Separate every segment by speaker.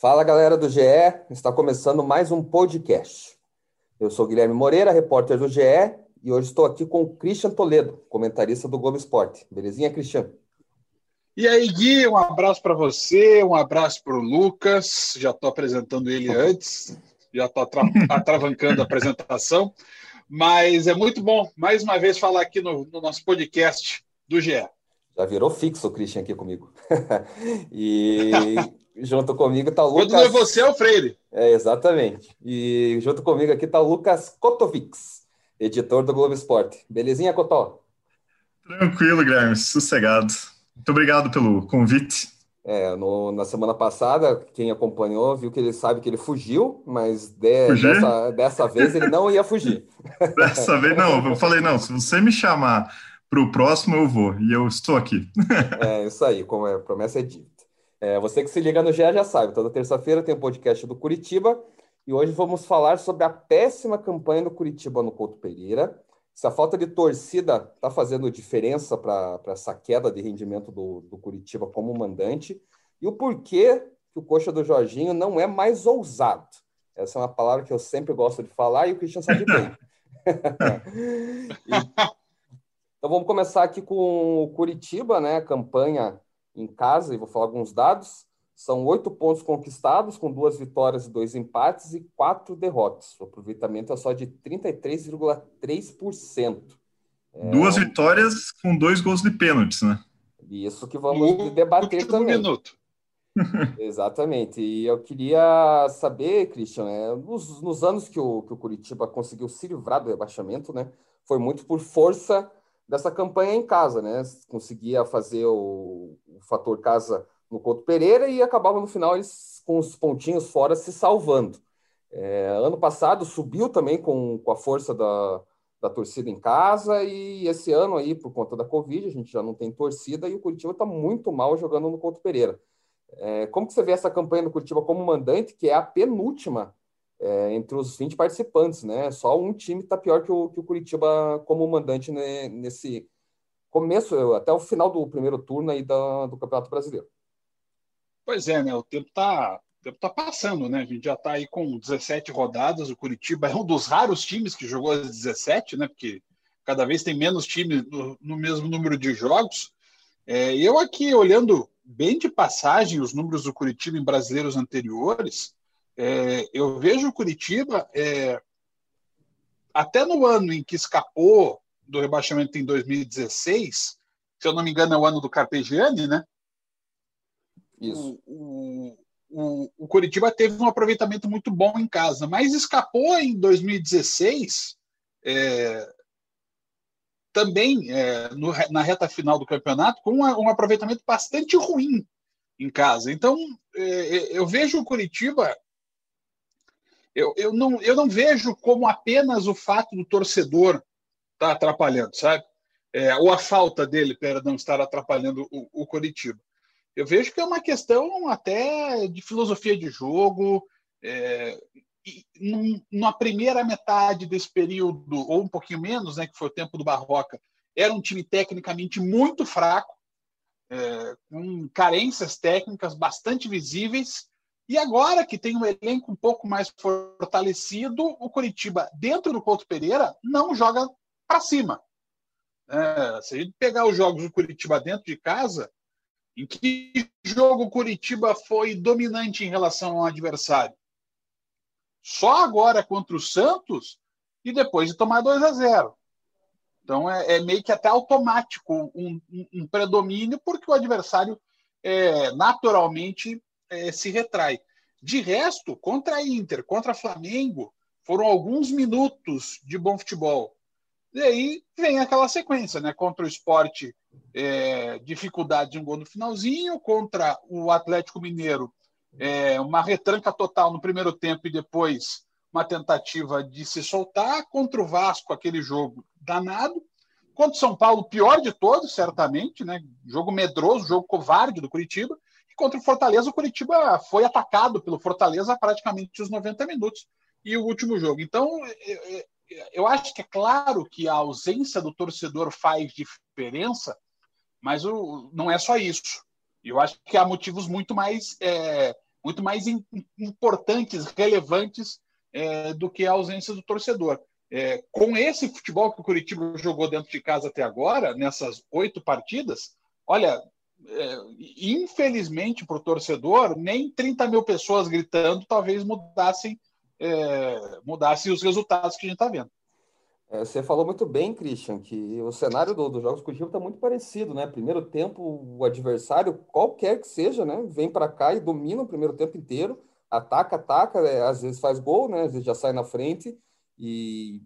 Speaker 1: Fala galera do GE, está começando mais um podcast. Eu sou Guilherme Moreira, repórter do GE, e hoje estou aqui com o Christian Toledo, comentarista do Globo Esporte. Belezinha, Christian?
Speaker 2: E aí, Gui, um abraço para você, um abraço para o Lucas. Já estou apresentando ele antes, já estou atravancando a apresentação, mas é muito bom mais uma vez falar aqui no, no nosso podcast do GE.
Speaker 1: Já virou fixo o Christian aqui comigo. e junto comigo está o Lucas.
Speaker 2: Quando não é você, é o Freire.
Speaker 1: É, exatamente. E junto comigo aqui está o Lucas Kotovics, editor do Globo Esporte. Belezinha, Cotó?
Speaker 3: Tranquilo, Guilherme, sossegado. Muito obrigado pelo convite.
Speaker 1: É, no, na semana passada, quem acompanhou viu que ele sabe que ele fugiu, mas de, dessa, dessa vez ele não ia fugir.
Speaker 3: Dessa vez não, eu falei, não, se você me chamar para o próximo eu vou, e eu estou aqui.
Speaker 1: É, isso aí, como é, promessa é dita. É, você que se liga no GE já sabe, toda terça-feira tem o um podcast do Curitiba, e hoje vamos falar sobre a péssima campanha do Curitiba no Couto Pereira, se a falta de torcida está fazendo diferença para essa queda de rendimento do, do Curitiba como mandante, e o porquê que o coxa do Jorginho não é mais ousado. Essa é uma palavra que eu sempre gosto de falar e o Christian sabe bem. e, então vamos começar aqui com o Curitiba, né? Campanha em casa, e vou falar alguns dados. São oito pontos conquistados, com duas vitórias e dois empates e quatro derrotas. O aproveitamento é só de 33,3%.
Speaker 3: É... Duas vitórias com dois gols de pênaltis, né?
Speaker 1: Isso que vamos debater também. Minuto. Exatamente. E eu queria saber, Christian, é, nos, nos, anos que o, que o Curitiba conseguiu se livrar do rebaixamento, né? Foi muito por força dessa campanha em casa, né? Conseguia fazer o, o fator casa no Couto Pereira e acabava no final eles com os pontinhos fora se salvando. É, ano passado subiu também com, com a força da, da torcida em casa e esse ano aí, por conta da Covid, a gente já não tem torcida e o Curitiba está muito mal jogando no Couto Pereira. É, como que você vê essa campanha do Curitiba como mandante, que é a penúltima é, entre os 20 participantes, né? Só um time está pior que o, que o Curitiba como mandante né, nesse começo, até o final do primeiro turno aí da, do Campeonato Brasileiro.
Speaker 2: Pois é, né? O tempo está tá passando, né? A gente já está aí com 17 rodadas. O Curitiba é um dos raros times que jogou as 17, né? Porque cada vez tem menos times no, no mesmo número de jogos. É, eu aqui olhando bem de passagem os números do Curitiba em brasileiros anteriores, é, eu vejo o Curitiba, é, até no ano em que escapou do rebaixamento em 2016, se eu não me engano é o ano do Carpegiani, né? Isso. O, o, o Curitiba teve um aproveitamento muito bom em casa, mas escapou em 2016 é, também é, no, na reta final do campeonato com um aproveitamento bastante ruim em casa. Então, é, eu vejo o Curitiba eu, eu, não, eu não vejo como apenas o fato do torcedor estar tá atrapalhando, sabe? É, ou a falta dele, perdão, estar atrapalhando o, o Coritiba. Eu vejo que é uma questão até de filosofia de jogo. É, num, na primeira metade desse período, ou um pouquinho menos, né, que foi o tempo do Barroca, era um time tecnicamente muito fraco, é, com carências técnicas bastante visíveis, e agora que tem um elenco um pouco mais fortalecido, o Curitiba, dentro do Couto Pereira, não joga para cima. É, se a gente pegar os jogos do Curitiba dentro de casa, em que jogo o Curitiba foi dominante em relação ao adversário? Só agora contra o Santos e depois de tomar 2 a 0. Então é, é meio que até automático um, um, um predomínio, porque o adversário é, naturalmente é, se retrai. De resto, contra a Inter, contra Flamengo, foram alguns minutos de bom futebol. E aí vem aquela sequência, né? Contra o esporte, é, dificuldade de um gol no finalzinho, contra o Atlético Mineiro, é, uma retranca total no primeiro tempo e depois uma tentativa de se soltar, contra o Vasco, aquele jogo danado, contra o São Paulo, pior de todos, certamente, né? Jogo medroso, jogo covarde do Curitiba, contra o Fortaleza, o Curitiba foi atacado pelo Fortaleza praticamente os 90 minutos e o último jogo. Então, eu acho que é claro que a ausência do torcedor faz diferença, mas o, não é só isso. Eu acho que há motivos muito mais é, muito mais importantes, relevantes é, do que a ausência do torcedor. É, com esse futebol que o Curitiba jogou dentro de casa até agora, nessas oito partidas, olha, é, infelizmente para o torcedor, nem 30 mil pessoas gritando talvez mudassem, é, mudassem os resultados que a gente está vendo.
Speaker 1: É, você falou muito bem, Christian, que o cenário dos do Jogos Curitiba está muito parecido, né? Primeiro tempo, o adversário, qualquer que seja, né? Vem para cá e domina o primeiro tempo inteiro, ataca, ataca, é, às vezes faz gol, né? Às vezes já sai na frente e,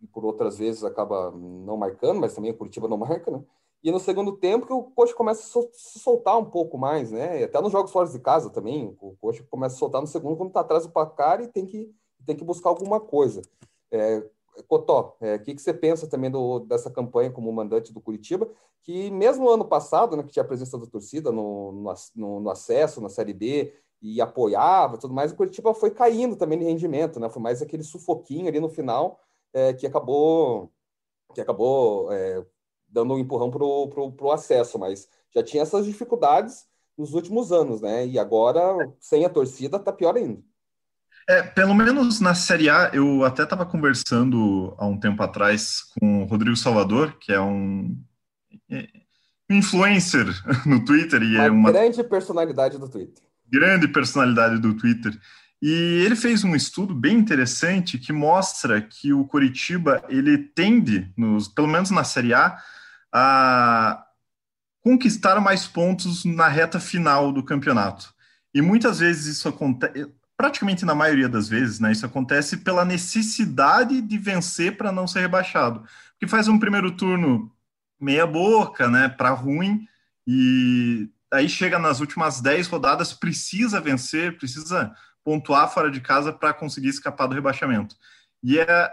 Speaker 1: e por outras vezes acaba não marcando, mas também o Curitiba não marca, né? E no segundo tempo que o Coxa começa a se soltar um pouco mais, né? E até nos jogos fora de casa também, o Coxa começa a soltar no segundo quando está atrás do placar e tem que, tem que buscar alguma coisa. É, Cotó, é, o que, que você pensa também do, dessa campanha como mandante do Curitiba, que mesmo ano passado, né, que tinha a presença da torcida no, no, no acesso, na Série B, e apoiava tudo mais, o Curitiba foi caindo também de rendimento, né? Foi mais aquele sufoquinho ali no final é, que acabou que acabou é, dando um empurrão para o acesso, mas já tinha essas dificuldades nos últimos anos, né? E agora, sem a torcida, tá pior ainda.
Speaker 3: É, pelo menos na Série A, eu até estava conversando há um tempo atrás com o Rodrigo Salvador, que é um é, influencer no Twitter e
Speaker 1: uma
Speaker 3: é uma
Speaker 1: grande personalidade do Twitter.
Speaker 3: Grande personalidade do Twitter. E ele fez um estudo bem interessante que mostra que o Coritiba ele tende, nos, pelo menos na Série A, a conquistar mais pontos na reta final do campeonato. E muitas vezes isso acontece, praticamente na maioria das vezes, né, isso acontece pela necessidade de vencer para não ser rebaixado. Porque faz um primeiro turno meia boca, né, para ruim, e aí chega nas últimas 10 rodadas, precisa vencer, precisa pontuar fora de casa para conseguir escapar do rebaixamento. E é,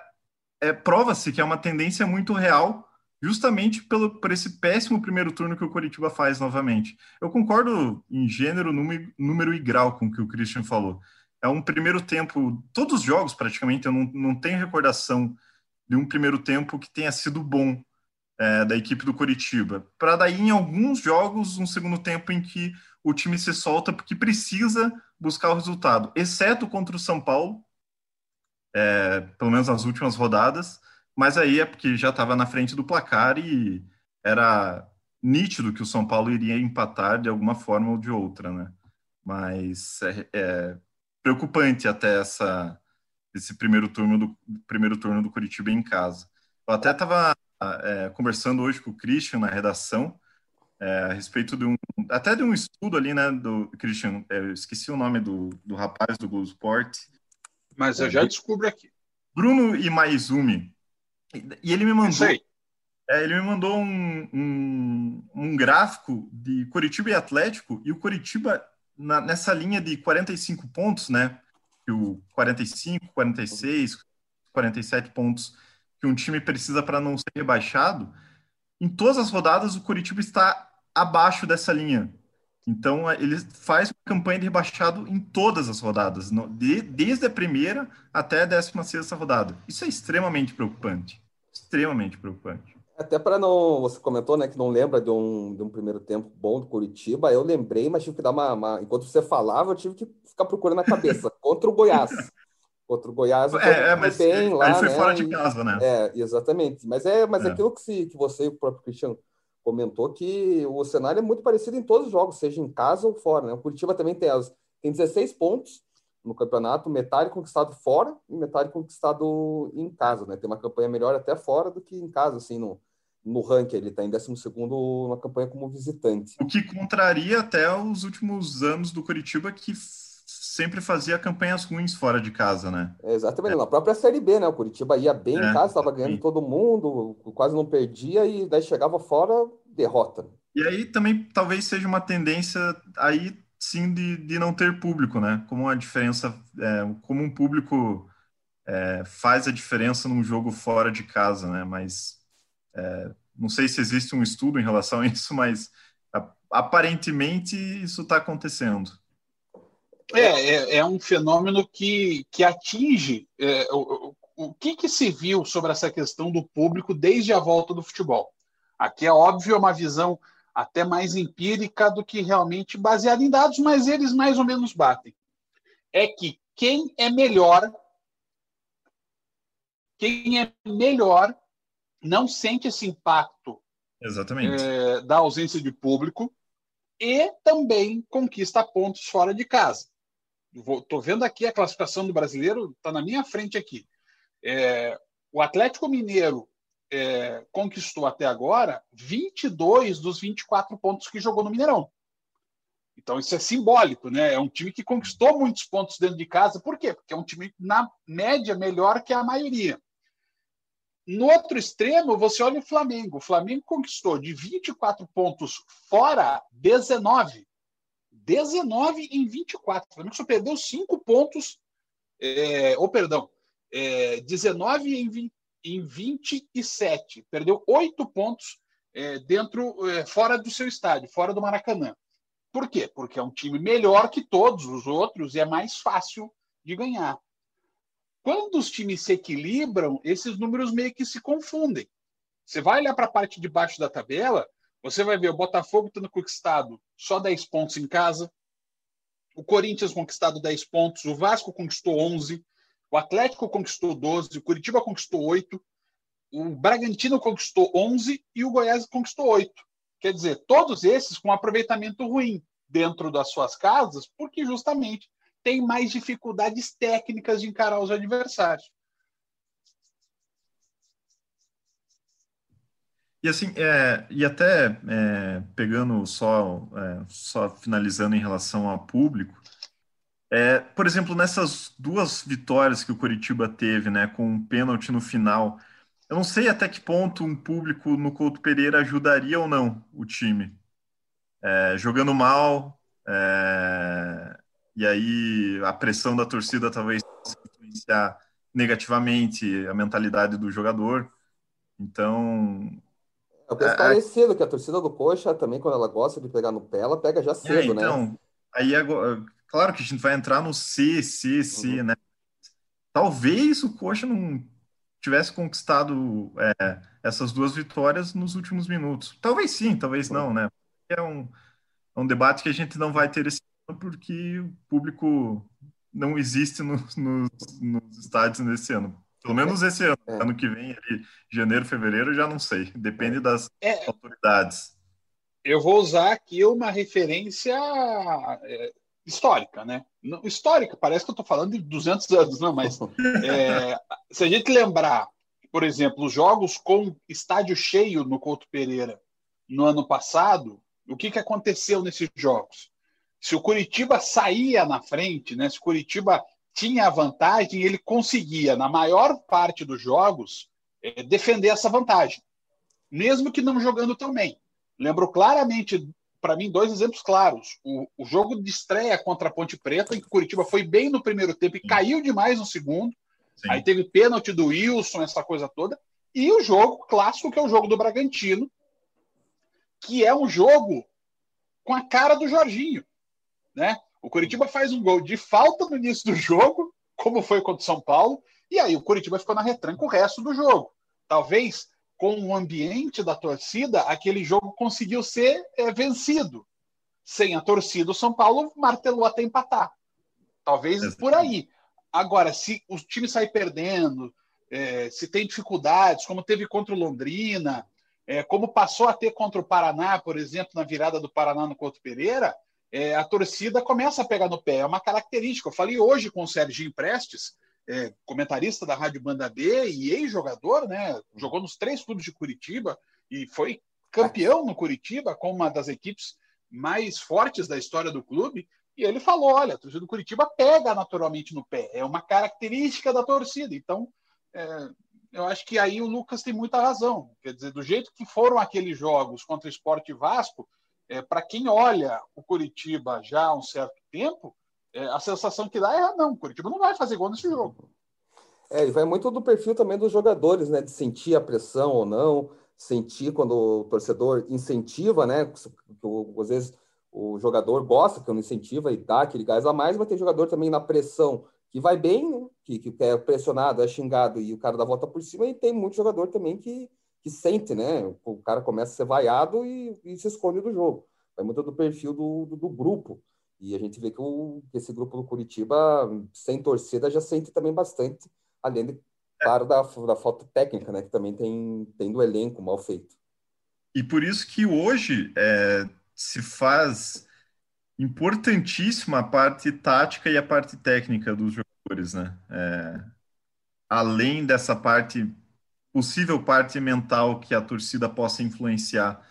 Speaker 3: é prova-se que é uma tendência muito real, justamente pelo, por esse péssimo primeiro turno que o Coritiba faz novamente. Eu concordo em gênero, número, número e grau com o que o Christian falou. É um primeiro tempo, todos os jogos praticamente, eu não, não tenho recordação de um primeiro tempo que tenha sido bom é, da equipe do Coritiba. Para daí, em alguns jogos, um segundo tempo em que o time se solta porque precisa buscar o resultado, exceto contra o São Paulo, é, pelo menos nas últimas rodadas, mas aí é porque já estava na frente do placar e era nítido que o São Paulo iria empatar de alguma forma ou de outra, né? Mas é, é preocupante até essa esse primeiro turno do primeiro turno do Curitiba em casa. Eu até estava é, conversando hoje com o Christian na redação é, a respeito de um até de um estudo ali, né, do Christian, é, eu esqueci o nome do, do rapaz do Globo Sport.
Speaker 2: Mas eu é, já descubro aqui.
Speaker 3: Bruno Imaizumi. E, ele me mandou. É, ele me mandou um, um, um, gráfico de Curitiba e Atlético, e o Curitiba, na, nessa linha de 45 pontos, né? Que o 45, 46, 47 pontos que um time precisa para não ser rebaixado, em todas as rodadas o Curitiba está abaixo dessa linha. Então, ele faz uma campanha de rebaixado em todas as rodadas, de, desde a primeira até a 16 rodada. Isso é extremamente preocupante. Extremamente preocupante.
Speaker 1: Até para não. Você comentou né, que não lembra de um, de um primeiro tempo bom do Curitiba. Eu lembrei, mas tive que dar uma, uma. Enquanto você falava, eu tive que ficar procurando na cabeça. contra o Goiás. Contra o Goiás.
Speaker 3: É, é mas bem lá, foi né, fora de casa, né?
Speaker 1: É, exatamente. Mas é, mas é. aquilo que, se, que você e o próprio Cristiano comentou que o cenário é muito parecido em todos os jogos, seja em casa ou fora. Né? O Curitiba também tem, as, tem 16 pontos no campeonato, metade conquistado fora e metade conquistado em casa. Né? Tem uma campanha melhor até fora do que em casa, assim, no, no ranking. Ele está em 12 na campanha como visitante.
Speaker 3: O que contraria até os últimos anos do Curitiba, que sempre fazia campanhas ruins fora de casa, né?
Speaker 1: exatamente, é. na própria Série B, né? O Curitiba ia bem é, em casa, estava ganhando todo mundo, quase não perdia, e daí chegava fora, derrota.
Speaker 3: E aí também talvez seja uma tendência aí sim de, de não ter público, né? Como a diferença, é, como um público é, faz a diferença num jogo fora de casa, né? Mas é, não sei se existe um estudo em relação a isso, mas aparentemente isso está acontecendo.
Speaker 2: É, é, é, um fenômeno que, que atinge é, o, o que, que se viu sobre essa questão do público desde a volta do futebol. Aqui é óbvio, é uma visão até mais empírica do que realmente baseada em dados, mas eles mais ou menos batem. é que quem é melhor, quem é melhor, não sente esse impacto
Speaker 3: Exatamente.
Speaker 2: É, da ausência de público e também conquista pontos fora de casa. Estou vendo aqui a classificação do brasileiro, está na minha frente aqui. É, o Atlético Mineiro é, conquistou até agora 22 dos 24 pontos que jogou no Mineirão. Então isso é simbólico, né? É um time que conquistou muitos pontos dentro de casa. Por quê? Porque é um time, na média, melhor que a maioria. No outro extremo, você olha o Flamengo. O Flamengo conquistou de 24 pontos fora 19. 19 em 24. O Flamengo só perdeu 5 pontos. É, ou, perdão, é, 19 em, 20, em 27. Perdeu 8 pontos é, dentro, é, fora do seu estádio, fora do Maracanã. Por quê? Porque é um time melhor que todos os outros e é mais fácil de ganhar. Quando os times se equilibram, esses números meio que se confundem. Você vai olhar para a parte de baixo da tabela, você vai ver o Botafogo tendo conquistado só 10 pontos em casa, o Corinthians conquistado 10 pontos, o Vasco conquistou 11, o Atlético conquistou 12, o Curitiba conquistou 8, o Bragantino conquistou 11 e o Goiás conquistou 8. Quer dizer, todos esses com aproveitamento ruim dentro das suas casas, porque justamente tem mais dificuldades técnicas de encarar os adversários.
Speaker 3: E assim, é, e até é, pegando só, é, só finalizando em relação ao público, é, por exemplo, nessas duas vitórias que o Coritiba teve, né, com um pênalti no final, eu não sei até que ponto um público no Couto Pereira ajudaria ou não o time. É, jogando mal, é, e aí a pressão da torcida talvez influenciar negativamente a mentalidade do jogador. Então.
Speaker 1: É, é, é parecido que a torcida do Coxa também, quando ela gosta de pegar no pé, ela pega já cedo, é,
Speaker 3: então,
Speaker 1: né?
Speaker 3: Aí agora, claro que a gente vai entrar no C, C, C, uhum. né? Talvez o Coxa não tivesse conquistado é, essas duas vitórias nos últimos minutos. Talvez sim, talvez uhum. não, né? É um, é um debate que a gente não vai ter esse porque o público não existe nos, nos, nos estádios nesse ano. Pelo menos esse ano. É. Ano que vem, ali, janeiro, fevereiro, já não sei. Depende é. das é. autoridades.
Speaker 2: Eu vou usar aqui uma referência é, histórica, né? Não, histórica, parece que eu estou falando de 200 anos, não, mas é, se a gente lembrar, por exemplo, os jogos com estádio cheio no Couto Pereira no ano passado, o que, que aconteceu nesses jogos? se o Curitiba saía na frente, né, se o Curitiba tinha a vantagem, ele conseguia, na maior parte dos jogos, é, defender essa vantagem, mesmo que não jogando tão bem. Lembro claramente, para mim, dois exemplos claros. O, o, jogo de estreia contra a Ponte Preta, em que o Curitiba foi bem no primeiro tempo e caiu demais no segundo. Sim. Aí teve pênalti do Wilson, essa coisa toda. E o jogo clássico, que é o jogo do Bragantino, que é um jogo com a cara do Jorginho. Né? O Curitiba faz um gol de falta no início do jogo, como foi contra o São Paulo, e aí o Curitiba ficou na retranca o resto do jogo. Talvez com o ambiente da torcida, aquele jogo conseguiu ser é, vencido. Sem a torcida, o São Paulo martelou até empatar. Talvez por aí. Agora, se o time sai perdendo, é, se tem dificuldades, como teve contra o Londrina, é, como passou a ter contra o Paraná, por exemplo, na virada do Paraná no Couto Pereira, é, a torcida começa a pegar no pé. É uma característica. Eu falei hoje com o Serginho Prestes, é, comentarista da Rádio Banda B e ex-jogador, né? Jogou nos três clubes de Curitiba e foi campeão no Curitiba com uma das equipes mais fortes da história do clube. E ele falou: olha, a torcida do Curitiba pega naturalmente no pé. É uma característica da torcida. Então, é, eu acho que aí o Lucas tem muita razão. Quer dizer, do jeito que foram aqueles jogos contra o Esporte Vasco, é, para quem olha o Curitiba já há um certo tempo, é, a sensação que dá é: não, o Curitiba não vai fazer gol nesse jogo.
Speaker 1: É, e vai muito do perfil também dos jogadores, né? De sentir a pressão ou não, sentir quando o torcedor incentiva, né? Às vezes o jogador gosta quando incentiva e dá aquele gás a mais, mas tem jogador também na pressão que vai bem, que, que é pressionado, é xingado e o cara dá volta por cima, e tem muito jogador também que que sente, né? O cara começa a ser vaiado e, e se esconde do jogo. Vai muito do perfil do, do, do, grupo. E a gente vê que, o, que esse grupo do Curitiba, sem torcida, já sente também bastante, além de, claro, da, da falta técnica, né? Que também tem, tem do elenco mal feito.
Speaker 3: E por isso que hoje é, se faz importantíssima a parte tática e a parte técnica dos jogadores, né? É, além dessa parte, possível parte mental que a torcida possa influenciar.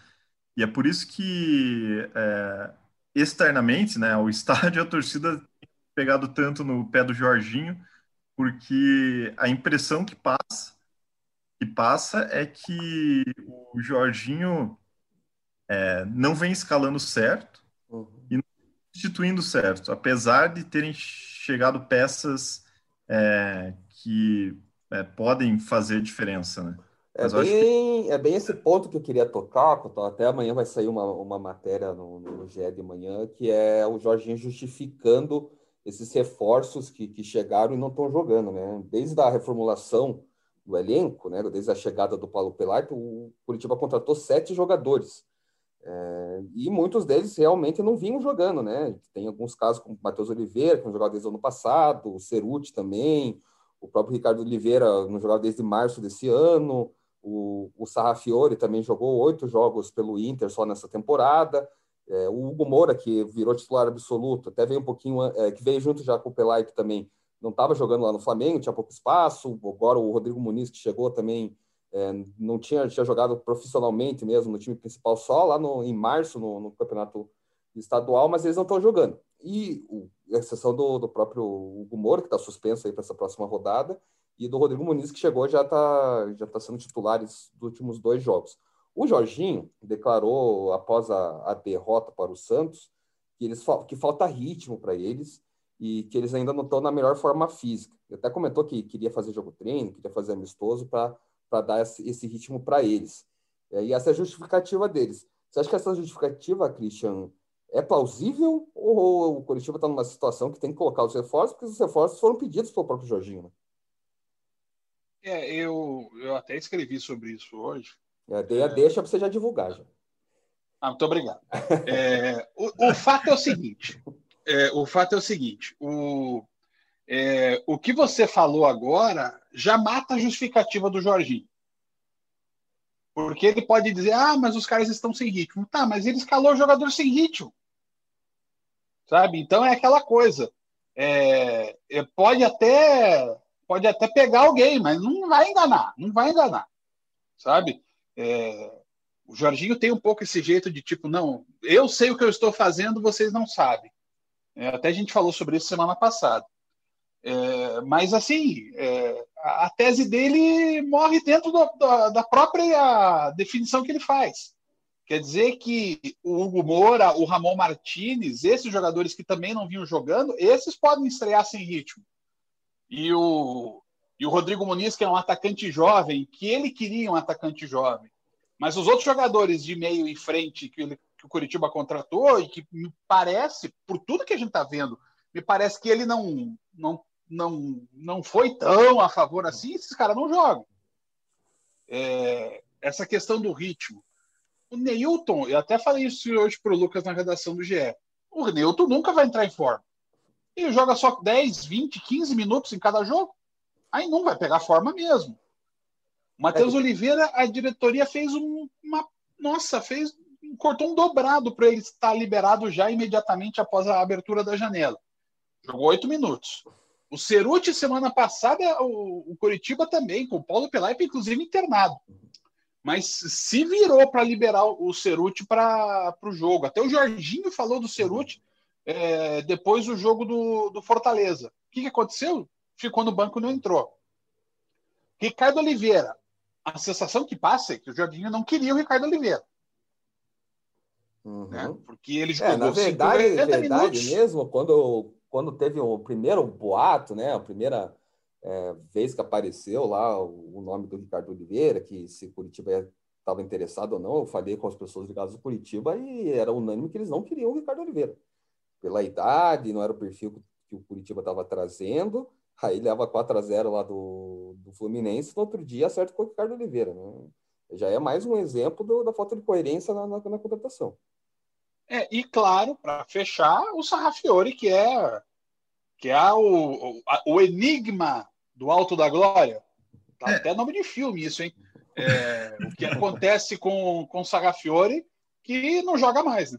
Speaker 3: E é por isso que é, externamente, né, o estádio, a torcida tem pegado tanto no pé do Jorginho, porque a impressão que passa, que passa é que o Jorginho é, não vem escalando certo uhum. e não substituindo certo, apesar de terem chegado peças é, que é, podem fazer diferença, né?
Speaker 1: É bem, que... é bem esse ponto que eu queria tocar, até amanhã vai sair uma, uma matéria no, no GE de manhã, que é o Jorginho justificando esses reforços que, que chegaram e não estão jogando, né? Desde a reformulação do elenco, né? Desde a chegada do Paulo Pelaito, o Curitiba contratou sete jogadores. É, e muitos deles realmente não vinham jogando, né? Tem alguns casos como o Matheus Oliveira, que não jogava desde o ano passado, o Ceruti também, o próprio Ricardo Oliveira não jogava desde março desse ano, o, o Sarrafiore também jogou oito jogos pelo Inter só nessa temporada. É, o Hugo Moura, que virou titular absoluto, até veio um pouquinho, é, que veio junto já com o Pelaito também, não estava jogando lá no Flamengo, tinha pouco espaço. Agora o Rodrigo Muniz, que chegou também, é, não tinha, tinha jogado profissionalmente mesmo no time principal, só lá no, em março, no, no campeonato estadual, mas eles não estão jogando. E o, a exceção do, do próprio Hugo Moura, que está suspenso aí para essa próxima rodada, e do Rodrigo Muniz, que chegou já está já tá sendo titulares dos últimos dois jogos. O Jorginho declarou, após a, a derrota para o Santos, que, eles, que falta ritmo para eles e que eles ainda não estão na melhor forma física. Ele até comentou que queria fazer jogo treino, queria fazer amistoso para dar esse, esse ritmo para eles. E essa é a justificativa deles. Você acha que essa justificativa, Christian, é plausível ou o Curitiba está numa situação que tem que colocar os reforços, porque os reforços foram pedidos pelo próprio Jorginho?
Speaker 2: É, eu, eu até escrevi sobre isso hoje.
Speaker 1: É, dei a deixa para você já divulgar. Já.
Speaker 2: Ah, muito obrigado. É, o, o, fato é o seguinte: é, o fato é o seguinte: o, é, o que você falou agora já mata a justificativa do Jorginho. Porque ele pode dizer, ah, mas os caras estão sem ritmo. Tá, mas ele escalou o jogador sem ritmo. Sabe? Então é aquela coisa. É, é pode até pode até pegar alguém, mas não vai enganar, não vai enganar, sabe? É, o Jorginho tem um pouco esse jeito de tipo, não, eu sei o que eu estou fazendo, vocês não sabem. É, até a gente falou sobre isso semana passada. É, mas assim, é, a tese dele morre dentro do, da própria definição que ele faz. Quer dizer que o Hugo Moura, o Ramon Martinez, esses jogadores que também não vinham jogando, esses podem estrear sem ritmo e o, e o Rodrigo Muniz, que é um atacante jovem, que ele queria um atacante jovem. Mas os outros jogadores de meio e frente que, ele, que o Curitiba contratou, e que me parece, por tudo que a gente está vendo, me parece que ele não, não, não, não foi tão a favor assim, esses caras não jogam. É, essa questão do ritmo. O Neilton, eu até falei isso hoje para o Lucas na redação do GE. O Neilton nunca vai entrar em forma e joga só 10, 20, 15 minutos em cada jogo, aí não vai pegar forma mesmo. Matheus é. Oliveira, a diretoria fez um, uma. Nossa, fez. Cortou um dobrado para ele estar liberado já imediatamente após a abertura da janela. Jogou oito minutos. O Ceruti, semana passada, o, o Curitiba também, com o Paulo Pelaipa, inclusive internado. Mas se virou para liberar o Ceruti para o jogo. Até o Jorginho falou do Ceruti é, depois do jogo do, do Fortaleza. O que, que aconteceu? Ficou no banco e não entrou. Ricardo Oliveira. A sensação que passa é que o Jorginho não queria o Ricardo Oliveira.
Speaker 1: Uhum. Né?
Speaker 2: Porque ele jogou é,
Speaker 1: na verdade, verdade minutos. mesmo, quando, quando teve o primeiro boato, né, a primeira é, vez que apareceu lá o, o, nome do Ricardo Oliveira, que se Curitiba estava interessado ou não, eu falei com as pessoas ligadas ao Curitiba e era unânime que eles não queriam o Ricardo Oliveira pela idade, não era o perfil que o Curitiba estava trazendo. Aí leva 4 a 0 lá do, do Fluminense, no outro dia acerta com o Ricardo Oliveira. Né? Já é mais um exemplo do, da falta de coerência na, na, na contratação.
Speaker 2: É, e claro, para fechar, o Sarrafiore, que é que é o, o, o enigma do Alto da Glória. Tá é. até nome de filme isso, hein? É, o que acontece com, com o Sarrafiore, que não joga mais, né?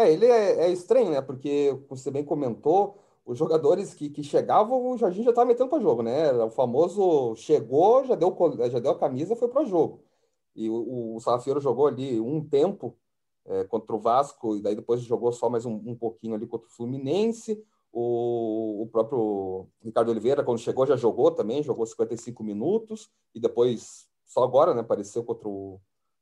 Speaker 1: É, ele é, é, estranho, né? Porque, como você bem comentou, os jogadores que, que chegavam, o Jorginho já estava metendo para jogo, né? O famoso chegou, já deu, já deu a camisa, foi para jogo. E o, o jogou ali um tempo é, contra o Vasco, e daí depois jogou só mais um, um pouquinho ali contra o Fluminense. O, o, próprio Ricardo Oliveira, quando chegou, já jogou também, jogou 55 minutos, e depois, só agora, né, apareceu contra o,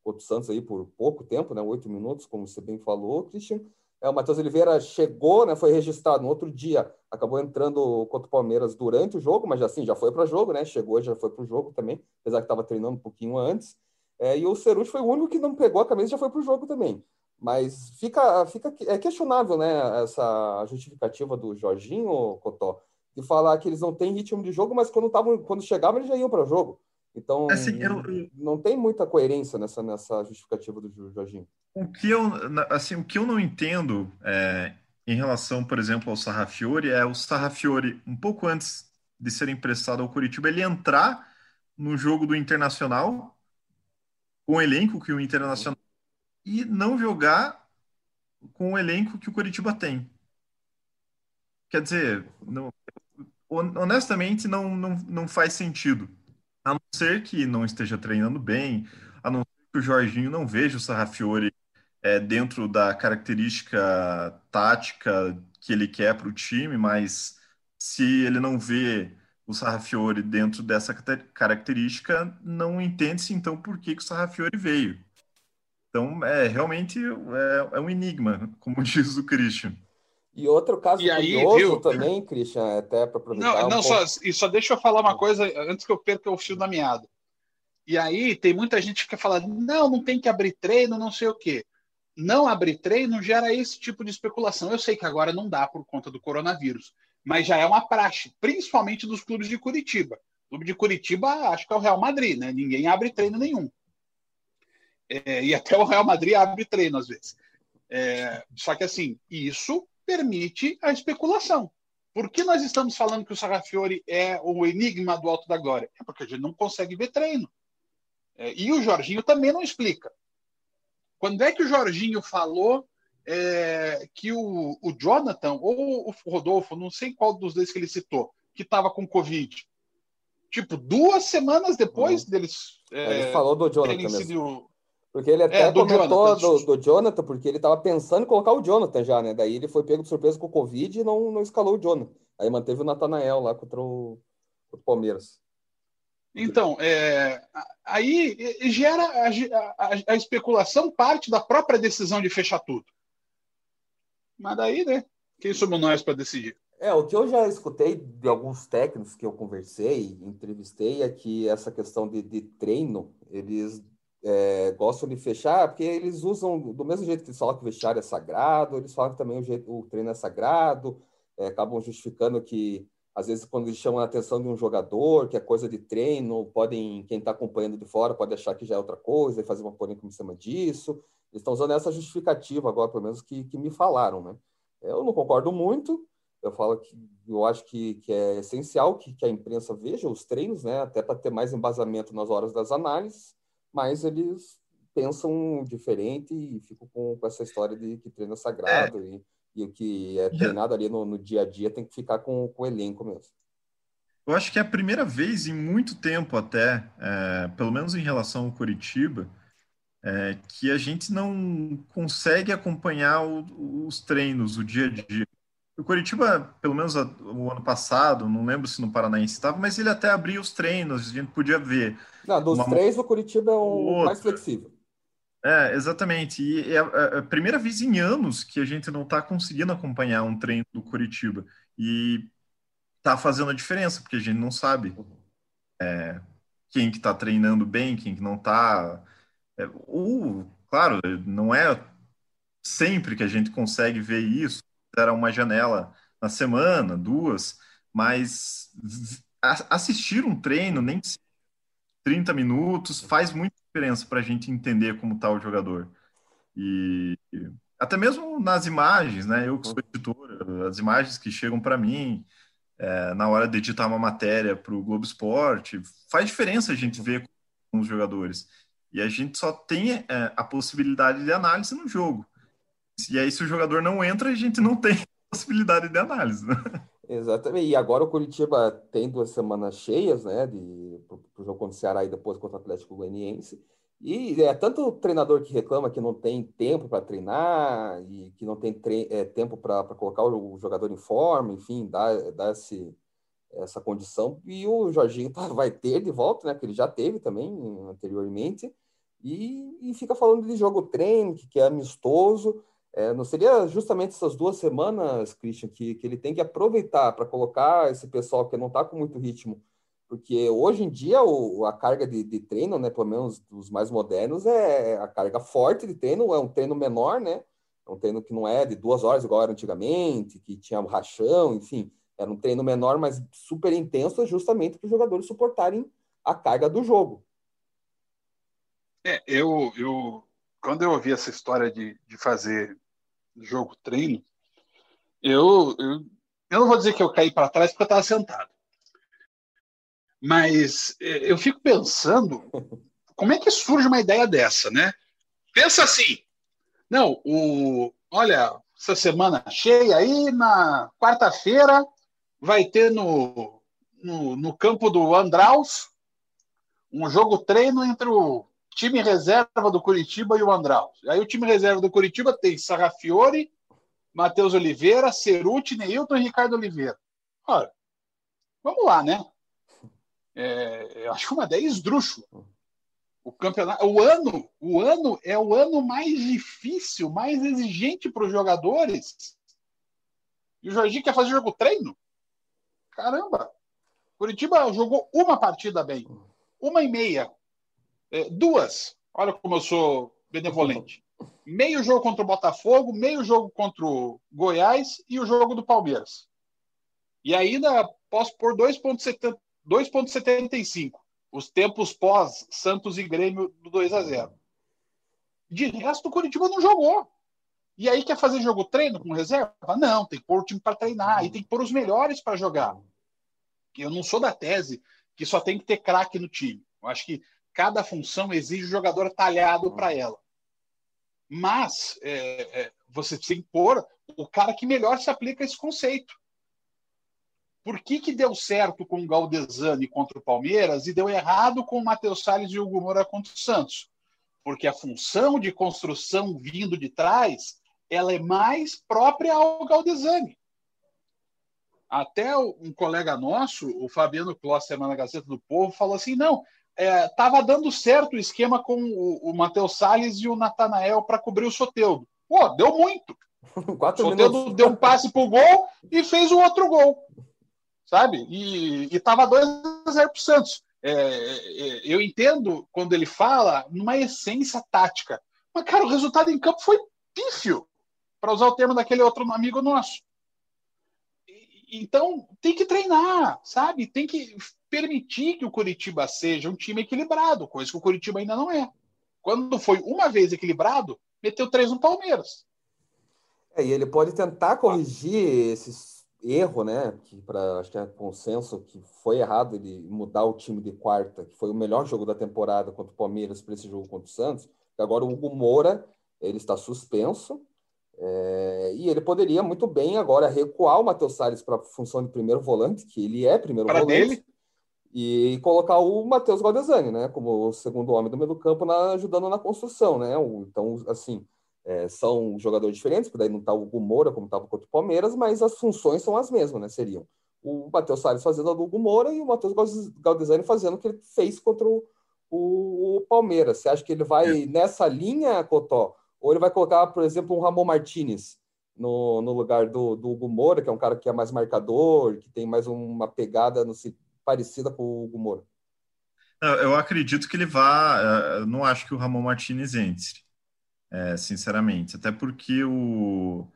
Speaker 1: contra o Santos aí por pouco tempo, né, 8 minutos, como você bem falou, Christian. É, o Matheus Oliveira chegou, né, foi registrado no outro dia, acabou entrando contra o Palmeiras durante o jogo, mas assim, já foi para jogo, né, chegou, já foi para o jogo também, apesar que estava treinando um pouquinho antes. É, e o Ceruti foi o único que não pegou a camisa e já foi para o jogo também. Mas fica, fica é questionável, né, essa justificativa do Jorginho, Cotó, de falar que eles não têm ritmo de jogo, mas quando, tavam, quando chegavam eles já iam para o jogo. Então, assim, eu, não tem muita coerência nessa, nessa justificativa do Jorginho.
Speaker 3: O que eu, assim, o que eu não entendo é, em relação, por exemplo, ao Sarrafiore é o Sarrafiore, um pouco antes de ser emprestado ao Curitiba, ele entrar no jogo do Internacional com o elenco que o Internacional e não jogar com o elenco que o Curitiba tem. Quer dizer, não, honestamente não, não, não faz sentido. A não ser que não esteja treinando bem, a não ser que o Jorginho não veja o Sarrafiore é, dentro da característica tática que ele quer para o time, mas se ele não vê o Sarrafiore dentro dessa característica, não entende-se então por que, que o Sarrafiore veio. Então, é realmente é, é um enigma, como diz o Christian.
Speaker 1: E outro caso e aí, curioso viu? também, Christian, até para aproveitar.
Speaker 2: Não, um não só, e só deixa eu falar uma coisa antes que eu perca o fio da meada. E aí tem muita gente que falando, não, não tem que abrir treino, não sei o quê. Não abrir treino gera esse tipo de especulação. Eu sei que agora não dá por conta do coronavírus, mas já é uma praxe, principalmente dos clubes de Curitiba. O clube de Curitiba, acho que é o Real Madrid, né? Ninguém abre treino nenhum. É, e até o Real Madrid abre treino às vezes. É, só que assim, isso permite a especulação. Por que nós estamos falando que o Sarrafiore é o enigma do Alto da Glória? É porque a gente não consegue ver treino. É, e o Jorginho também não explica. Quando é que o Jorginho falou é, que o, o, Jonathan ou o Rodolfo, não sei qual dos dois que ele citou, que estava com Covid? Tipo, duas semanas depois uhum. deles.
Speaker 1: É, ele falou do Jonathan sido, porque ele até é, do comentou Jonathan. Do, do, Jonathan, porque ele estava pensando em colocar o Jonathan já, né? Daí ele foi pego de surpresa com o Covid e não, não escalou o Jonathan. Aí manteve o Natanael lá contra o, contra o Palmeiras.
Speaker 2: Então, é, aí gera a, a, a, especulação parte da própria decisão de fechar tudo. Mas daí, né? Quem somos nós para decidir?
Speaker 1: É, o que eu já escutei de alguns técnicos que eu conversei, entrevistei, é que essa questão de, de treino, eles é, gostam de fechar, porque eles usam, do mesmo jeito que eles falam que o vestiário é sagrado, eles falam que também o, jeito, o treino é sagrado, é, acabam justificando que, às vezes, quando eles chamam a atenção de um jogador, que é coisa de treino, podem, quem está acompanhando de fora pode achar que já é outra coisa e fazer uma polêmica em cima disso. Eles estão usando essa justificativa agora, pelo menos, que, que me falaram, né? Eu não concordo muito, eu falo que eu acho que, que é essencial que, que a imprensa veja os treinos, né? Até para ter mais embasamento nas horas das análises mas eles pensam diferente e ficam com, com essa história de que treino é sagrado é. E, e, o que é treinado ali no, no, dia a dia tem que ficar com, com o elenco mesmo.
Speaker 3: Eu acho que é a primeira vez em muito tempo até, é, pelo menos em relação ao Curitiba, é, que a gente não consegue acompanhar o, os treinos, o dia a dia. O Curitiba, pelo menos o ano passado, não lembro se no Paranaense estava, mas ele até abria os treinos, a gente podia ver.
Speaker 1: Não, dos uma... três, o Curitiba é o mais flexível.
Speaker 3: É, exatamente. E é a primeira vez em anos que a gente não está conseguindo acompanhar um treino do Curitiba. E está fazendo a diferença, porque a gente não sabe é, quem que está treinando bem, quem que não está. É, ou, claro, não é sempre que a gente consegue ver isso era uma janela na semana, duas, mas assistir um treino, nem 30 minutos, faz muita diferença para a gente entender como está o jogador. E até mesmo nas imagens, né? Eu que sou editor, as imagens que chegam para mim é, na hora de editar uma matéria para o Globo Esporte, faz diferença a gente ver com os jogadores. E a gente só tem é, a possibilidade de análise no jogo. E aí, se o jogador não entra, a gente não tem possibilidade de análise. Né?
Speaker 1: Exatamente. E agora o Curitiba tem duas semanas cheias, né? De, para o jogo contra o Ceará e depois contra o Atlético Goianiense. E é tanto o treinador que reclama que não tem tempo para treinar e que não tem é, tempo para colocar o jogador em forma, enfim, dar esse, essa condição. E o Jorginho tá, vai ter de volta, né? Que ele já teve também anteriormente. E, e fica falando de jogo treino, que é amistoso. É, não seria justamente essas duas semanas, Christian, que, que ele tem que aproveitar para colocar esse pessoal que não está com muito ritmo porque hoje em dia o, a carga de, de, treino, né, pelo menos dos mais modernos, é a carga forte de treino, é um treino menor, né? É um treino que não é de duas horas igual era antigamente, que tinha rachão, enfim, era um treino menor, mas super intenso, justamente para os jogadores suportarem a carga do jogo.
Speaker 2: É, eu, eu quando eu ouvi essa história de, de fazer jogo treino, eu, eu, eu não vou dizer que eu caí para trás porque eu estava sentado mas é, eu fico pensando como é que surge uma ideia dessa, né? Pensa assim, não, o, olha, essa semana cheia aí, na quarta-feira vai ter no, no, no, campo do Andraus um jogo treino entre o time reserva do Curitiba e o Andraus. Aí o time reserva do Curitiba tem Sarrafiore, Matheus Oliveira, Ceruti, Neilton e Ricardo Oliveira. Olha, vamos lá, né? é, eu acho uma ideia esdrúxula. O campeonato, o ano, o ano é o ano mais difícil, mais exigente para os jogadores. E o Jorginho quer fazer jogo treino? Caramba! Curitiba jogou uma partida bem, uma e meia, duas. Olha como eu sou benevolente. Meio jogo contra o Botafogo, meio jogo contra o Goiás e o jogo do Palmeiras. E ainda posso pôr 2,70 2,75. Os tempos pós Santos e Grêmio do 2 a 0 De resto, o Curitiba não jogou. E aí quer fazer jogo treino com reserva? Não, tem que pôr o time para treinar, e tem que pôr os melhores para jogar. Eu não sou da tese que só tem que ter craque no time. Eu acho que cada função exige um jogador talhado para ela. Mas é, é, você tem que pôr o cara que melhor se aplica a esse conceito. Por que, que deu certo com o Galdesani contra o Palmeiras e deu errado com o Matheus Salles e o Hugo Moura contra o Santos? Porque a função de construção vindo de trás ela é mais própria ao Galdesani. Até um colega nosso, o Fabiano Kloss, semana Gazeta do Povo, falou assim: não, estava é, dando certo o esquema com o, o Matheus Salles e o Natanael para cobrir o Soteudo. Pô, deu muito. Quatro o Soteudo deu um passe pro gol e fez o outro gol sabe? E estava 2 a 0 para o Santos. É, é, eu entendo quando ele fala numa essência tática. Mas, cara, o resultado em campo foi pífio, para usar o termo daquele outro amigo nosso. Então, tem que treinar, sabe? Tem que permitir que o Curitiba seja um time equilibrado, coisa que o Curitiba ainda não é. Quando foi uma vez equilibrado, meteu três no Palmeiras.
Speaker 1: É, e ele pode tentar corrigir esses erro, né? Que para acho que é consenso que foi errado ele mudar o time de quarta, que foi o melhor jogo da temporada contra o Palmeiras para esse jogo contra o Santos. Agora o Hugo Moura ele está suspenso é, e ele poderia muito bem agora recuar o Matheus Salles para a função de primeiro volante, que ele é primeiro volante. Dele? E colocar o Matheus Galdesani, né, como o segundo homem do meio do campo, na, ajudando na construção, né? Então, assim, é, são jogadores diferentes, porque daí não está o Hugo Moura como estava contra o Palmeiras, mas as funções são as mesmas, né? Seriam o Matheus Salles fazendo a do Hugo Moura e o Matheus Galdesani fazendo o que ele fez contra o, o, o, Palmeiras. Você acha que ele vai é. nessa linha, Cotó? Ou ele vai colocar, por exemplo, um Ramon Martinez no, no lugar do, do Hugo Moura, que é um cara que é mais marcador, que tem mais uma pegada no, parecida com o Hugo Moura?
Speaker 3: Eu acredito que ele vá. Eh, não acho que o Ramon Martinez entre é, sinceramente. Até porque o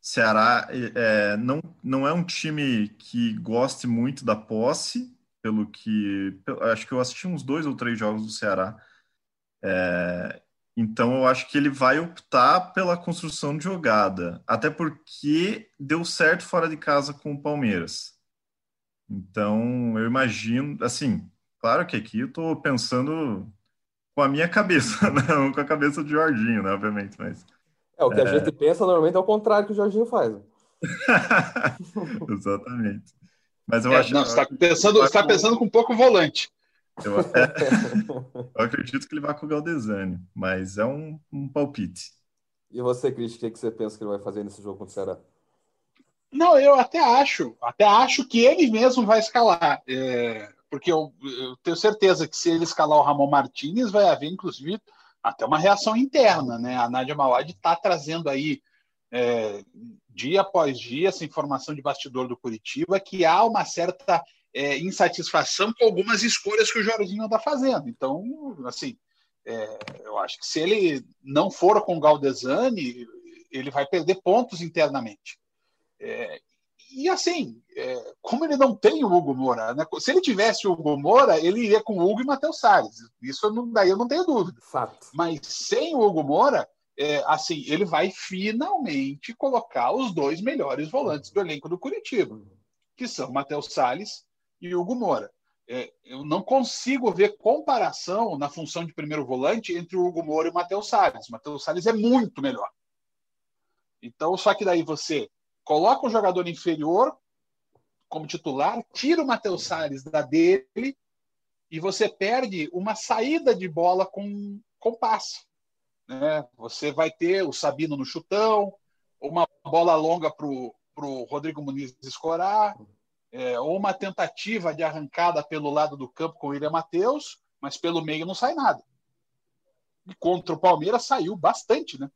Speaker 3: Ceará é, não, não é um time que goste muito da posse, pelo que. Acho que eu assisti uns dois ou três jogos do Ceará. É, Então eu acho que ele vai optar pela construção de jogada, até porque deu certo fora de casa com o Palmeiras. Então eu imagino, assim, claro que aqui eu estou pensando com a minha cabeça, não com a cabeça do Jorginho, né, obviamente, mas
Speaker 1: é o que é... a gente pensa normalmente é o contrário que o Jorginho faz.
Speaker 3: Exatamente. Mas eu
Speaker 2: é,
Speaker 3: acho
Speaker 2: não, você está pensando, você tá pensando com um pouco volante.
Speaker 3: Eu, é, eu, acredito que ele vai com o Galdesani, mas é um, um palpite.
Speaker 1: E você, Cris, o que, que você pensa que ele vai fazer nesse jogo contra o Ceará?
Speaker 2: Não, eu até acho, até acho que ele mesmo vai escalar. É, porque eu, eu, tenho certeza que se ele escalar o Ramon Martinez, vai haver, inclusive, até uma reação interna, né? A Nádia Mawad está trazendo aí é, dia após dia essa informação de bastidor do Curitiba que há uma certa é, insatisfação com algumas escolhas que o Jorginho está fazendo. Então, assim, é, eu acho que se ele não for com o Galdesani, ele vai perder pontos internamente. É, e assim, é, como ele não tem o Hugo Moura, né? se ele tivesse o Hugo Moura, ele iria com o Hugo e Matheus Salles. Isso não, daí eu não tenho dúvida.
Speaker 1: Fato.
Speaker 2: Mas sem o Hugo Moura, é, assim, ele vai finalmente colocar os dois melhores volantes do elenco do Curitiba, que são Matheus Salles e Hugo Moura. É, eu não consigo ver comparação na função de primeiro volante entre o Hugo Moura e o Matheus Salles. O Matheus Salles é muito melhor. Então, só que daí você coloca um jogador inferior como titular, tira o Matheus Salles da dele e você perde uma saída de bola com, com passe. Né? Você vai ter o Sabino no chutão, uma bola longa para o Rodrigo Muniz escorar, é, ou uma tentativa de arrancada pelo lado do campo com o William Matheus, mas pelo meio não sai nada. E contra o Palmeiras saiu bastante, né?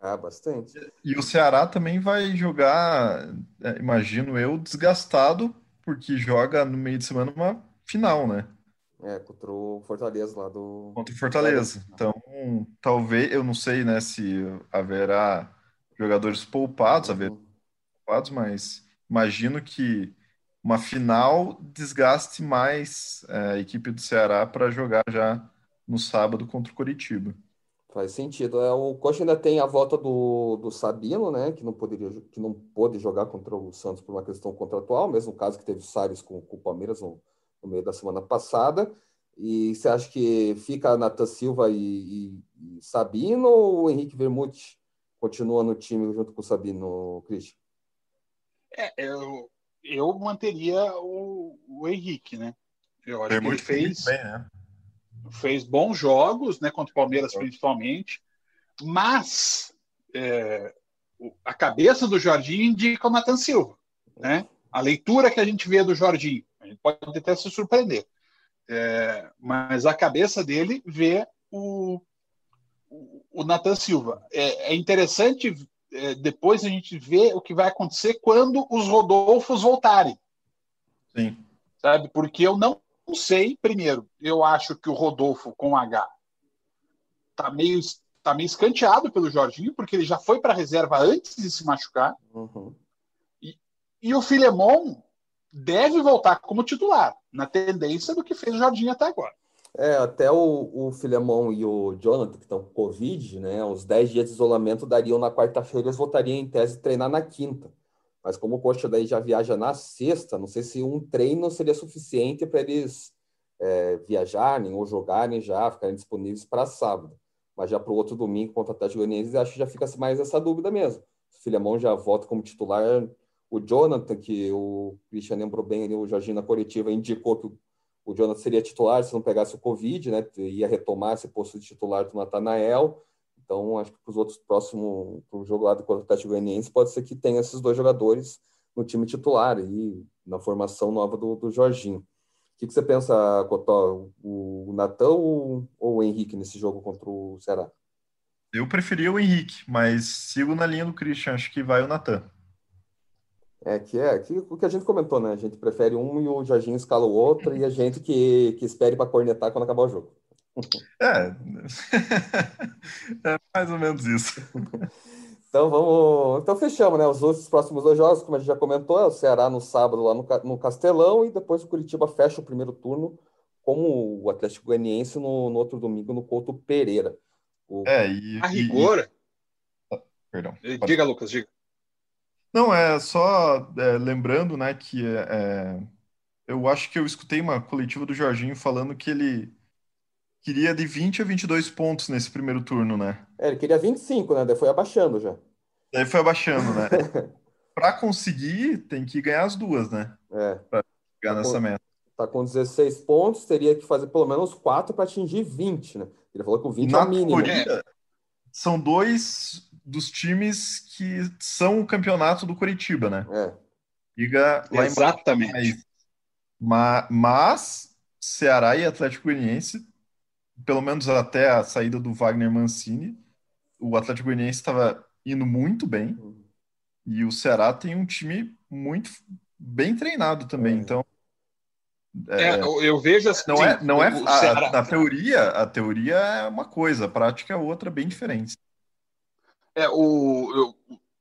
Speaker 1: Ah, bastante.
Speaker 3: E o Ceará também vai jogar, é, imagino eu, desgastado, porque joga no meio de semana uma final, né?
Speaker 1: É, contra o Fortaleza lá do.
Speaker 3: Contra o Fortaleza. Então, talvez, eu não sei, né, se haverá jogadores poupados, uhum. haverá poupados, mas imagino que uma final desgaste mais é, a equipe do Ceará para jogar já no sábado contra o Coritiba.
Speaker 1: Faz sentido. É, o Coxa ainda tem a volta do, do Sabino, né? Que não poderia, que não pôde jogar contra o Santos por uma questão contratual, mesmo caso que teve o Salles com, com o Palmeiras no, no, meio da semana passada. E você acha que fica Natan Silva e, e, e, Sabino ou o Henrique Vermute continua no time junto com o Sabino, Cristian?
Speaker 2: É, eu, eu manteria o, o Henrique, né? Eu acho que ele fez. Bem, né? fez bons jogos, né, contra o Palmeiras principalmente, mas é, a cabeça do Jorginho indica o Nathan Silva, né? A leitura que a gente vê do Jorginho, a gente pode até se surpreender, é, mas a cabeça dele vê o, o, o Nathan Silva. É, é interessante é, depois a gente ver o que vai acontecer quando os Rodolfos voltarem.
Speaker 3: Sim.
Speaker 2: Sabe? Porque eu não sei, primeiro, eu acho que o Rodolfo com H tá meio, tá meio escanteado pelo Jorginho, porque ele já foi para a reserva antes de se machucar.
Speaker 1: Uhum.
Speaker 2: E, e o Filemon deve voltar como titular, na tendência do que fez o Jorginho até agora.
Speaker 1: É, até o, o Filemon e o Jonathan, que estão com Covid, né? Os 10 dias de isolamento dariam na quarta-feira, eles voltariam em tese treinar na quinta. Mas como o Coxa daí já viaja na sexta, não sei se um treino seria suficiente para eles é, viajarem ou jogarem já, ficarem disponíveis para sábado. Mas já para o outro domingo contra o Atlético Goianiense, acho que já fica mais essa dúvida mesmo. O Filemão já volta como titular. O Jonathan, que o Christian lembrou bem ali, o Jorginho na coletiva indicou que o Jonathan seria titular se não pegasse o Covid, né? Ia retomar esse posto de titular do Natanael. Então, acho que para os outros próximos, para o jogo lá do Atlético Goianiense, pode ser que tenha esses dois jogadores no time titular e na formação nova do, do Jorginho. O que, que você pensa, Cotó? O Natan ou, ou o Henrique nesse jogo contra o Ceará?
Speaker 3: Eu preferia o Henrique, mas sigo na linha do Christian, acho que vai o Natan.
Speaker 1: É, que é que, o que a gente comentou, né? A gente prefere um e o Jorginho escala o outro, e a gente que, que espere para cornetar quando acabar o jogo.
Speaker 3: É, é mais ou menos isso.
Speaker 1: Então vamos. Então fechamos, né? Os outros próximos dois jogos, como a gente já comentou, é o Ceará no sábado lá no, no Castelão e depois o Curitiba fecha o primeiro turno com o Atlético Goianiense no, no outro domingo no Couto Pereira.
Speaker 2: O... É, e, a rigor. E... Ah, perdão. Diga. Lucas, diga.
Speaker 3: Não, é só é, lembrando, né, que é, é, eu acho que eu escutei uma coletiva do Jorginho falando que ele queria de 20 a 22 pontos nesse primeiro turno, né?
Speaker 1: É, ele queria 25, né? Daí foi abaixando já.
Speaker 3: Daí foi abaixando, né? Para conseguir, tem que ganhar as duas, né?
Speaker 1: É.
Speaker 3: Pra chegar tá nessa
Speaker 1: com,
Speaker 3: meta.
Speaker 1: Tá com 16 pontos, teria que fazer pelo menos 4 para atingir 20, né? Ele falou que o 20 Na é o mínimo. Teoria,
Speaker 3: são dois dos times que são o campeonato do Curitiba, né?
Speaker 1: É.
Speaker 3: Liga
Speaker 2: lá Exatamente.
Speaker 3: Mas, mas Ceará e Atlético Goianiense, pelo menos até a saída do Wagner Mancini, o Atlético Goianiense estava indo muito bem. E o Ceará tem um time muito bem treinado também. É. Então,
Speaker 2: é, é, eu vejo assim.
Speaker 3: Não é, não é a, na teoria, a teoria é uma coisa, a prática é outra, bem diferente.
Speaker 2: É, o,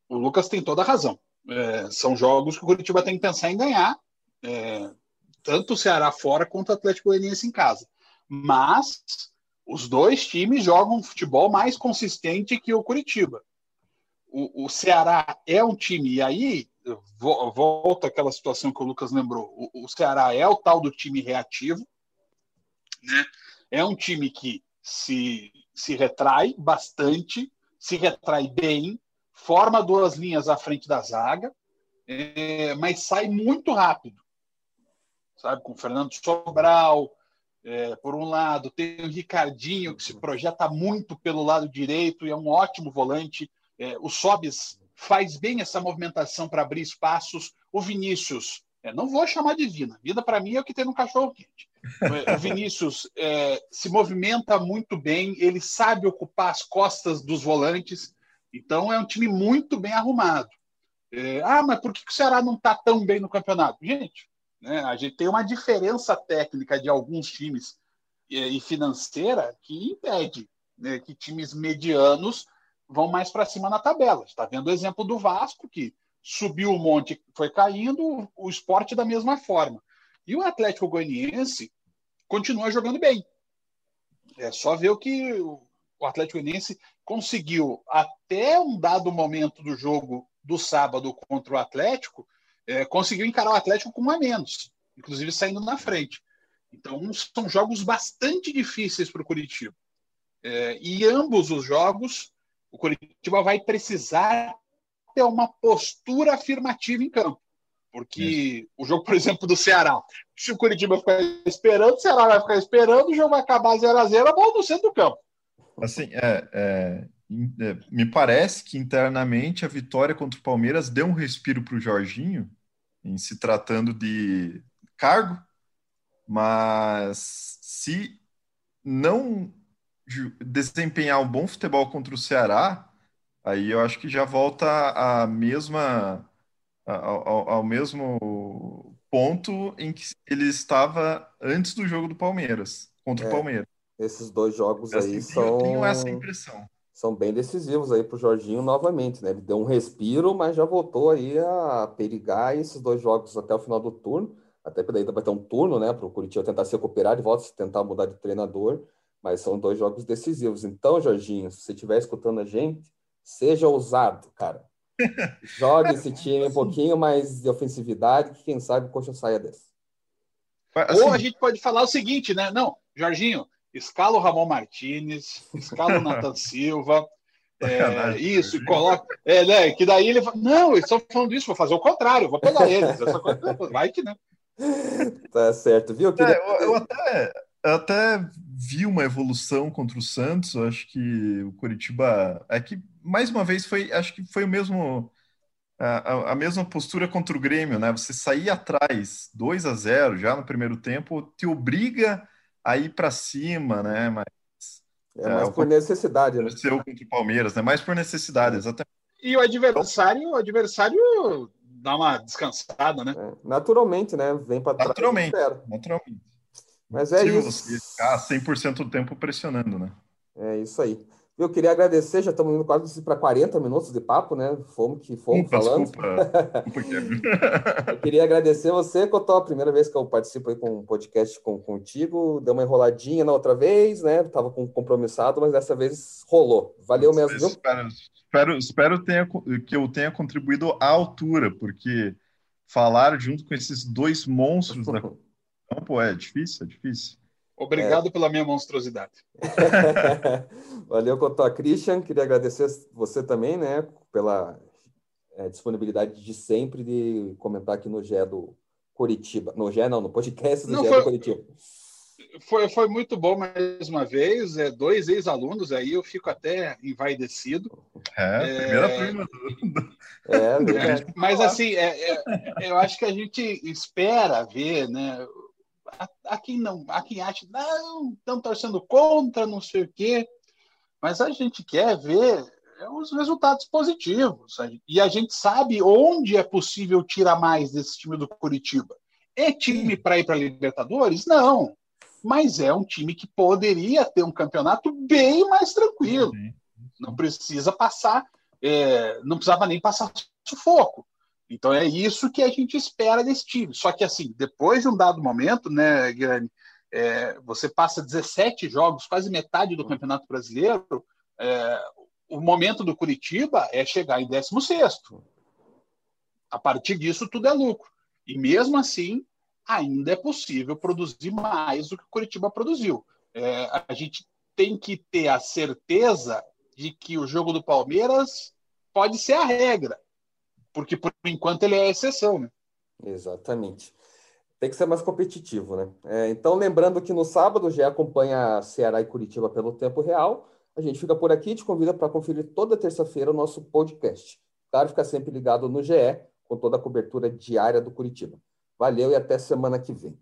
Speaker 2: o Lucas tem toda a razão. É, são jogos que o Curitiba tem que pensar em ganhar, é, tanto o Ceará fora quanto o Atlético Goianiense em casa. Mas os dois times jogam um futebol mais consistente que o Curitiba. O, o Ceará é um time, e aí volta aquela situação que o Lucas lembrou. O, o, Ceará é o tal do time reativo, né? É um time que se, se retrai bastante, se retrai bem, forma duas linhas à frente da zaga, é, mas sai muito rápido, sabe? Com o Fernando Sobral, é, por um lado, tem o Ricardinho, que se projeta muito pelo lado direito e é um ótimo volante. É, o Sobis faz bem essa movimentação para abrir espaços. O Vinícius, é, não vou chamar de Vina, vida para mim é o que tem no cachorro quente. O Vinícius é, se movimenta muito bem, ele sabe ocupar as costas dos volantes, então é um time muito bem arrumado. É, ah, mas por que o Ceará não está tão bem no campeonato? Gente, né, a gente tem uma diferença técnica de alguns times e, e financeira que impede né, que times medianos vão mais para cima na tabela. Está vendo o exemplo do Vasco, que subiu o monte, foi caindo, o esporte da mesma forma. E o Atlético Goianiense continua jogando bem. É só ver o que o Atlético Goianiense conseguiu, até um dado momento do jogo do sábado contra o Atlético, é, conseguiu encarar o Atlético com um a menos, inclusive saindo na frente. Então, são jogos bastante difíceis para o Curitiba. É, e ambos os jogos o Curitiba vai precisar ter uma postura afirmativa em campo. Porque o jogo, por exemplo, do Ceará, se o Curitiba ficar esperando, o Ceará vai ficar esperando, o jogo vai acabar 0 a 0 a bola no centro do campo.
Speaker 3: Assim, é, é, é, me parece que internamente a vitória contra o Palmeiras deu um respiro para o Jorginho, em se tratando de cargo, mas se não desempenhar um bom futebol contra o Ceará, aí eu acho que já volta à mesma ao, ao, mesmo ponto em que ele estava antes do jogo do Palmeiras, contra é, o Palmeiras.
Speaker 1: Esses dois jogos aí assim, são. Eu
Speaker 3: tenho essa impressão.
Speaker 1: São bem decisivos aí para o Jorginho novamente, né? Ele deu um respiro, mas já voltou aí a perigar esses dois jogos até o final do turno. Até porque daí vai ter um turno, né? Para o Curitiba tentar se recuperar de volta, tentar mudar de treinador mas são dois jogos decisivos. Então, Jorginho, se você estiver escutando a gente, seja ousado, cara. Jogue esse time um pouquinho mais de ofensividade, que quem sabe o Coxa saia dessa.
Speaker 2: Assim... Ou a gente pode falar o seguinte, né? Não, Jorginho, escala o Ramon Martinez, escala o Nathan Silva, é, isso, e coloca. É, né, que daí ele fala, não, eles estão falando isso, vou fazer o contrário, vou pegar eles. Coisa, vai que, né?
Speaker 1: Tá certo, viu?
Speaker 3: Queria... É, eu, eu, até, eu até vi uma evolução contra o Santos. Eu acho que o Curitiba é que mais uma vez foi, acho que foi o mesmo a, a mesma postura contra o Grêmio, né? Você sair atrás 2 a 0 já no primeiro tempo te obriga a ir para cima, né? Mas
Speaker 1: é mais é, por necessidade, né?
Speaker 3: Seu contra o Palmeiras, né? Mais por necessidade, exatamente.
Speaker 2: E o adversário, o adversário dá uma descansada, né? É,
Speaker 1: naturalmente, né? Vem para trás.
Speaker 3: Naturalmente. Naturalmente.
Speaker 1: Mas é isso.
Speaker 3: Você ficar 100% do tempo pressionando, né?
Speaker 1: É isso aí. Eu queria agradecer, já estamos indo quase para 40 minutos de papo, né? Fomos que fomos Opa, falando. eu queria agradecer você, Cotó, a primeira vez que eu participo aí com um podcast com, contigo. Deu uma enroladinha na outra vez, né? Tava com compromissado, mas dessa vez rolou. Valeu mesmo, viu?
Speaker 3: Espero, espero, espero tenha, que eu tenha contribuído à altura, porque falar junto com esses dois monstros da campo é difícil, é difícil.
Speaker 2: Obrigado é. pela minha monstruosidade.
Speaker 1: Valeu, Cotó. Christian, queria agradecer você também, né, pela é, disponibilidade de sempre de comentar aqui no GE do Curitiba. No GE, não, no podcast do não, GE foi, do Curitiba.
Speaker 2: Foi, foi muito bom mais uma vez. É, dois ex-alunos aí, eu fico até envaidecido.
Speaker 3: É, primeira é... prima.
Speaker 2: É, é, mas assim, é, é, eu acho que a gente espera ver, né? Há, quem não, há quem acha, não, estão torcendo contra, não sei o quê. Mas a gente quer ver é, os resultados positivos. E a gente sabe onde é possível tirar mais desse time do Curitiba. É time para ir para a Libertadores? Não. Mas é um time que poderia ter um campeonato bem mais tranquilo. Não precisa passar, é, não precisava nem passar sufoco. Então é isso que a gente espera desse time. Só que assim, depois de um dado momento, né, Guilherme, é, você passa 17 jogos, quase metade do Campeonato Brasileiro, é, o momento do Curitiba é chegar em 16 A partir disso, tudo é lucro. E mesmo assim, ainda é possível produzir mais do que o Curitiba produziu. É, a gente tem que ter a certeza de que o jogo do Palmeiras pode ser a regra porque por enquanto ele é a exceção, né?
Speaker 1: Exatamente. Tem que ser mais competitivo, né? É, então, lembrando que no sábado já acompanha Ceará e Curitiba pelo tempo real. A gente fica por aqui e te convida para conferir toda terça-feira o nosso podcast. Claro, fica sempre ligado no GE, com toda a cobertura diária do Curitiba. Valeu e até semana que vem.